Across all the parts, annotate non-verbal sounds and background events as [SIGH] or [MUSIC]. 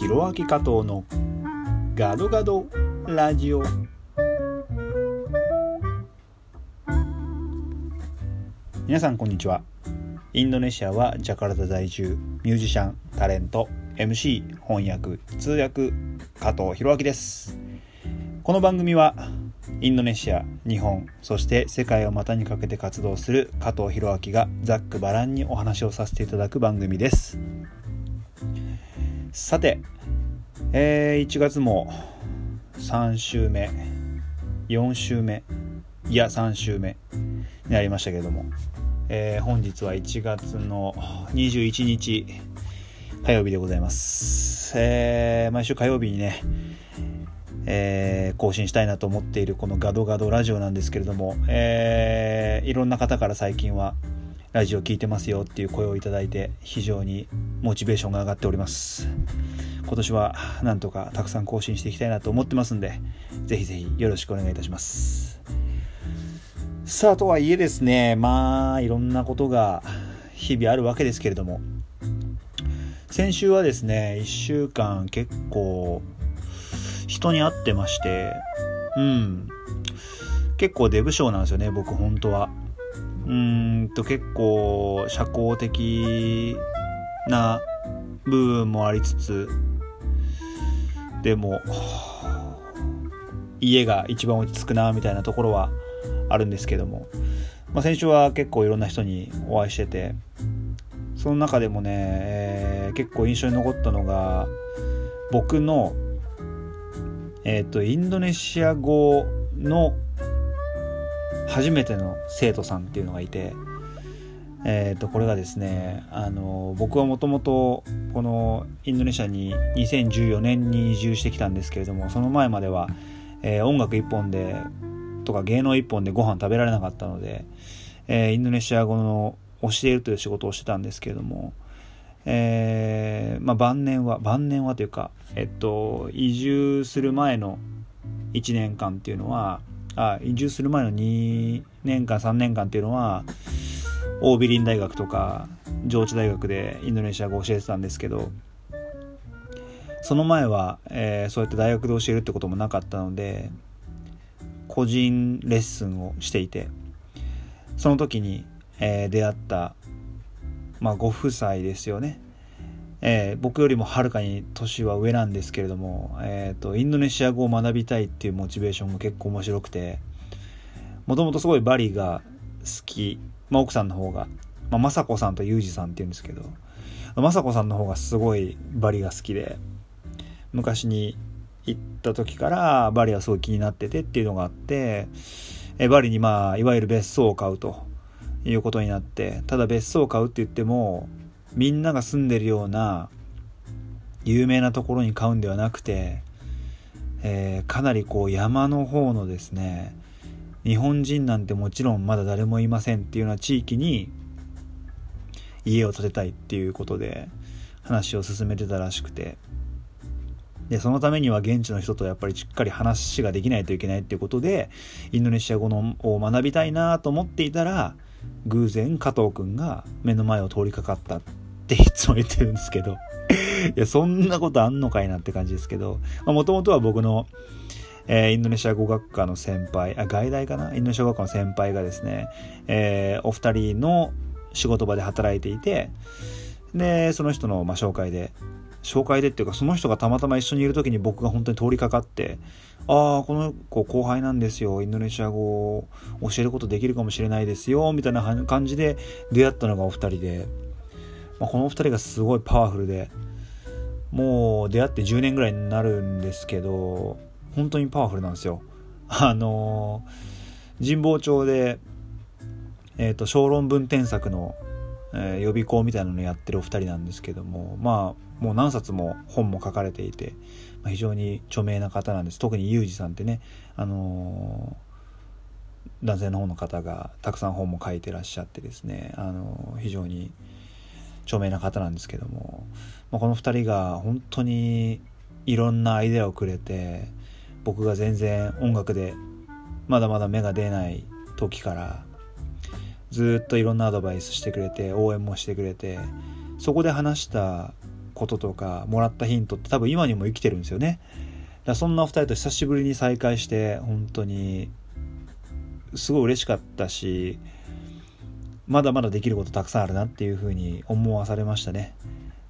ひろあき加藤のガドガドラジオ。皆さんこんにちは。インドネシアはジャカルタ在住ミュージシャンタレント MC 翻訳通訳加藤弘明です。この番組はインドネシア日本そして世界を股にかけて活動する加藤弘明がざっくばらんにお話をさせていただく番組です。さて、えー、1月も3週目4週目いや3週目になりましたけれども、えー、本日は1月の21日火曜日でございます、えー、毎週火曜日にねえー、更新したいなと思っているこのガドガドラジオなんですけれども、えー、いろんな方から最近はラジオ聞いてますよっていう声をいただいて非常にモチベーションが上がっております。今年はなんとかたくさん更新していきたいなと思ってますんでぜひぜひよろしくお願いいたします。さあとはいえですねまあいろんなことが日々あるわけですけれども先週はですね1週間結構人に会ってましてうん結構デブ症なんですよね僕本当は。うんと結構社交的な部分もありつつでも家が一番落ち着くなみたいなところはあるんですけども、まあ、先週は結構いろんな人にお会いしててその中でもね、えー、結構印象に残ったのが僕のえっ、ー、とインドネシア語の初めての生徒さんっていうのがいて、えー、とこれがですねあの僕はもともとこのインドネシアに2014年に移住してきたんですけれどもその前までは、えー、音楽一本でとか芸能一本でご飯食べられなかったので、えー、インドネシア語の教えるという仕事をしてたんですけれども、えー、まあ、晩年は晩年はというか、えっと、移住する前の1年間っていうのはあ移住する前の2年間3年間っていうのはオービリン大学とか上智大学でインドネシア語教えてたんですけどその前は、えー、そうやって大学で教えるってこともなかったので個人レッスンをしていてその時に、えー、出会った、まあ、ご夫妻ですよね。えー、僕よりもはるかに年は上なんですけれども、えーと、インドネシア語を学びたいっていうモチベーションが結構面白くてもともとすごいバリが好き、まあ、奥さんの方が、まあ、雅子さんとユージさんっていうんですけど雅子さんの方がすごいバリが好きで昔に行った時からバリはすごい気になっててっていうのがあってえバリにまあいわゆる別荘を買うということになってただ別荘を買うって言ってもみんなが住んでるような有名なところに買うんではなくて、えー、かなりこう山の方のですね日本人なんてもちろんまだ誰もいませんっていうような地域に家を建てたいっていうことで話を進めてたらしくて。でそのためには現地の人とやっぱりしっかり話ができないといけないっていうことでインドネシア語のを学びたいなと思っていたら偶然加藤くんが目の前を通りかかったていつも言ってるんですけど [LAUGHS] いや、そんなことあんのかいなって感じですけど、もともとは僕の、えー、インドネシア語学科の先輩、あ、外大かな？インドネシア語学科の先輩がですね、えー、お二人の仕事場で働いていて、で、その人の、まあ、紹介で、紹介でっていうか、その人がたまたま一緒にいる時に僕が本当に通りかかって、ああ、この子後輩なんですよ。インドネシア語を教えることできるかもしれないですよ。みたいな感じで出会ったのがお二人で、まあ、このお二人がすごいパワフルで、もう出会って10年ぐらいになるんですけど、本当にパワフルなんですよ。[LAUGHS] あのー、神保町で、えっ、ー、と、小論文添削の、えー、予備校みたいなのやってるお二人なんですけども、まあ、もう何冊も本も書かれていて、まあ、非常に著名な方なんです。特にユージさんってね、あの、男性の方の方がたくさん本も書いてらっしゃってですね、あの非常に著名な方なんですけども、まあ、この2人が本当にいろんなアイデアをくれて僕が全然音楽でまだまだ芽が出ない時からずっといろんなアドバイスしてくれて応援もしてくれてそこで話したこととかもらったヒントって多分今にも生きてるんですよね。だそんなお2人と久しぶりに再会して本当にすごい嬉しかったしまだまだできることたくさんあるなっていうふうに思わされましたね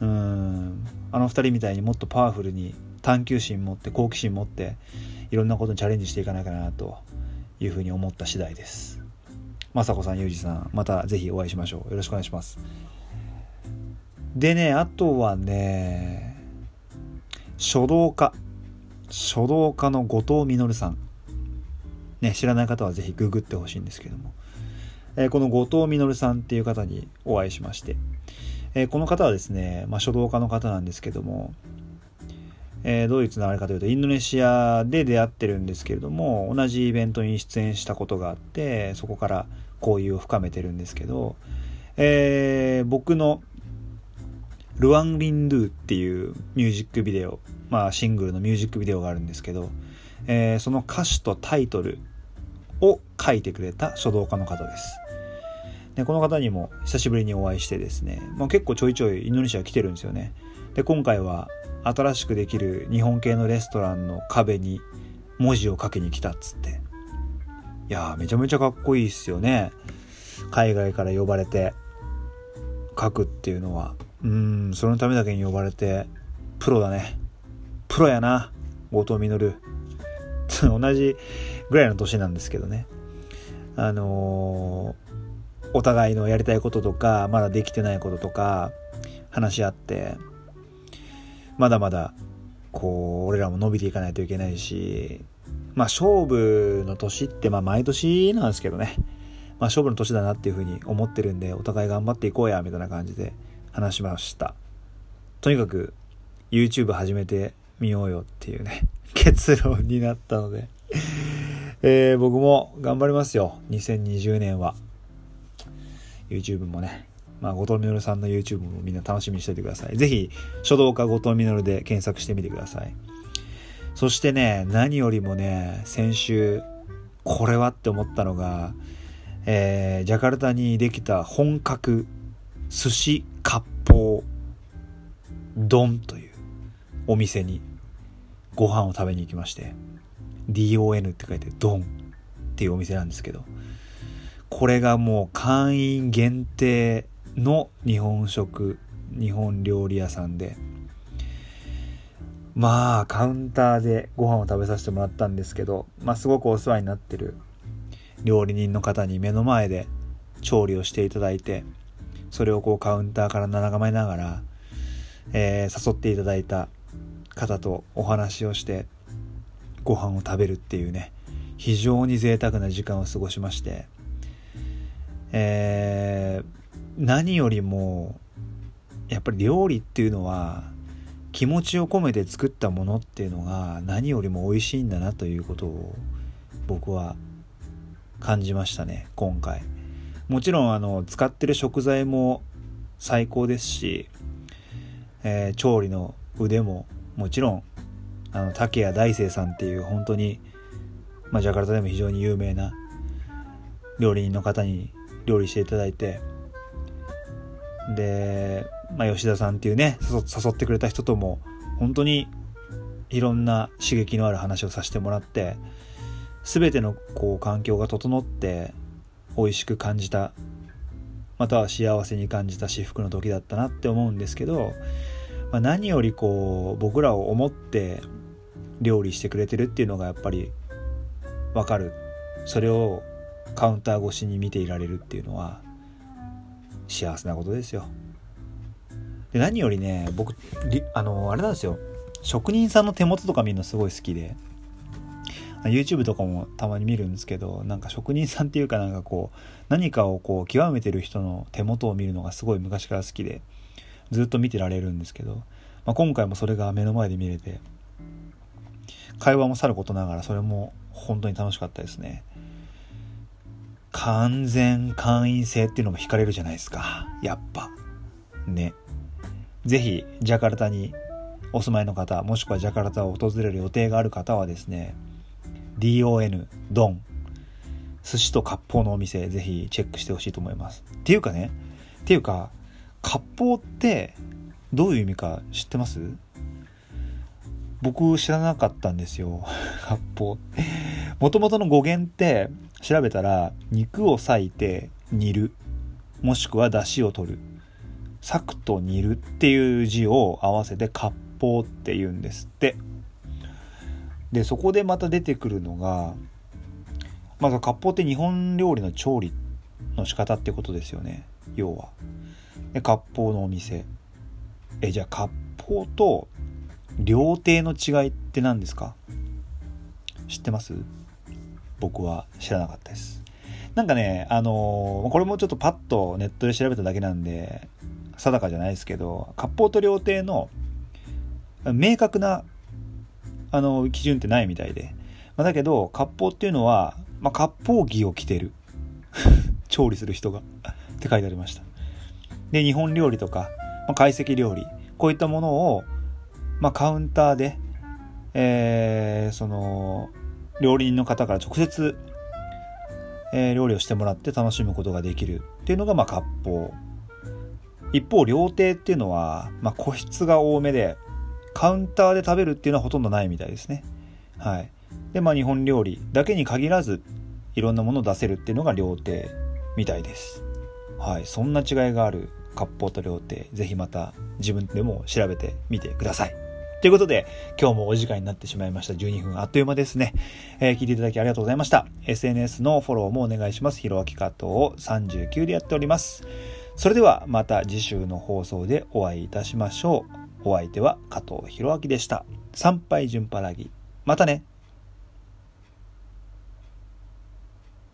うんあの2人みたいにもっとパワフルに探求心持って好奇心持っていろんなことにチャレンジしていかないかなというふうに思った次第です雅子さん、ゆうじさん、またぜひお会いしましょう。よろしくお願いします。でね、あとはね、書道家。書道家の後藤実さん。ね、知らない方はぜひググってほしいんですけども。え、この後藤実さんっていう方にお会いしまして、え、この方はですね、まあ、書道家の方なんですけども、え、どういうつながりかというと、インドネシアで出会ってるんですけれども、同じイベントに出演したことがあって、そこから交友を深めてるんですけど、えー、僕のルワン・リンドゥっていうミュージックビデオ、まあシングルのミュージックビデオがあるんですけど、えー、その歌詞とタイトルを書いてくれた書道家の方です。でこの方にも久しぶりにお会いしてですね、まあ、結構ちょいちょいインドネシア来てるんですよね。で今回は新しくできる日本系のレストランの壁に文字を書きに来たっつって。いやーめちゃめちゃかっこいいっすよね。海外から呼ばれて書くっていうのは。うんそのためだけに呼ばれてプロだね。プロやな後藤実同じぐらいの年なんですけどね。あのー、お互いのやりたいこととかまだできてないこととか話し合ってまだまだこう俺らも伸びていかないといけないしまあ勝負の年ってまあ毎年なんですけどね。まあ勝負の年だなっていうふうに思ってるんで、お互い頑張っていこうや、みたいな感じで話しました。とにかく YouTube 始めてみようよっていうね、[LAUGHS] 結論になったのでえー、僕も頑張りますよ。2020年は。YouTube もね。まあ、後藤実さんの YouTube もみんな楽しみにしておいてください。ぜひ、書道家後藤実で検索してみてください。そしてね、何よりもね、先週、これはって思ったのが、えー、ジャカルタにできた本格寿司割烹丼というお店にご飯を食べに行きまして、DON って書いて丼っていうお店なんですけど、これがもう会員限定の日本食、日本料理屋さんで、まあカウンターでご飯を食べさせてもらったんですけど、まあ、すごくお世話になってる料理人の方に目の前で調理をしていただいてそれをこうカウンターから眺めながら、えー、誘っていただいた方とお話をしてご飯を食べるっていうね非常に贅沢な時間を過ごしまして、えー、何よりもやっぱり料理っていうのは気持ちを込めて作ったものっていうのが何よりも美味しいんだなということを僕は感じましたね今回。もちろんあの使ってる食材も最高ですし、えー、調理の腕ももちろんあの竹谷大生さんっていう本当に、まあ、ジャカルタでも非常に有名な料理人の方に料理していただいてでまあ、吉田さんっていうね誘ってくれた人とも本当にいろんな刺激のある話をさせてもらって全てのこう環境が整って美味しく感じたまたは幸せに感じた至福の時だったなって思うんですけど、まあ、何よりこう僕らを思って料理してくれてるっていうのがやっぱり分かる。それをカウンター越しに見ていられるっていうのは幸せなことですよ。で何よりね僕あのあれなんですよ職人さんの手元とか見るのすごい好きで YouTube とかもたまに見るんですけどなんか職人さんっていうかなんかこう何かをこう極めてる人の手元を見るのがすごい昔から好きでずっと見てられるんですけど、まあ、今回もそれが目の前で見れて会話もさることながらそれも本当に楽しかったですね完全会員制っていうのも惹かれるじゃないですか。やっぱ。ね。ぜひジャカルタにお住まいの方、もしくはジャカルタを訪れる予定がある方はですね、DON、ドン、寿司と割烹のお店、ぜひチェックしてほしいと思います。っていうかね、っていうか、割烹ってどういう意味か知ってます？僕知らなかったんですよ。割烹。もともとの語源って調べたら肉を裂いて煮る。もしくは出汁を取る。裂くと煮るっていう字を合わせて割烹って言うんですって。でそこでまた出てくるのがまず割烹って日本料理の調理の仕方ってことですよね。要は。で割烹のお店。えじゃあ割烹と料亭の違いって何ですか？知ってます？僕は知らなかったです。なんかねあのー、これもちょっとパッとネットで調べただけなんで定かじゃないですけど割烹と料亭の明確なあの基準ってないみたいで、まあ、だけど割烹っていうのは、まあ、割烹着を着てる。[LAUGHS] 調理する人が。って書いてありました。で日本料理とか、まあ、懐石料理。こういったものを、まあ、カウンターで、えー、その料理人の方から直接、えー、料理をしてもらって楽しむことができるっていうのが、まあ、割烹。一方料亭っていうのは、まあ、個室が多めでカウンターで食べるっていうのはほとんどないみたいですね。はい。でまあ日本料理だけに限らずいろんなものを出せるっていうのが料亭みたいです。はい。そんな違いがある割烹と料亭ぜひまた自分でも調べてみてください。ということで、今日もお時間になってしまいました。12分あっという間ですね。えー、聞いていただきありがとうございました。SNS のフォローもお願いします。ひろあきかとを39でやっております。それではまた次週の放送でお会いいたしましょう。お相手は加藤弘明でした。参拝順パラギ。またね。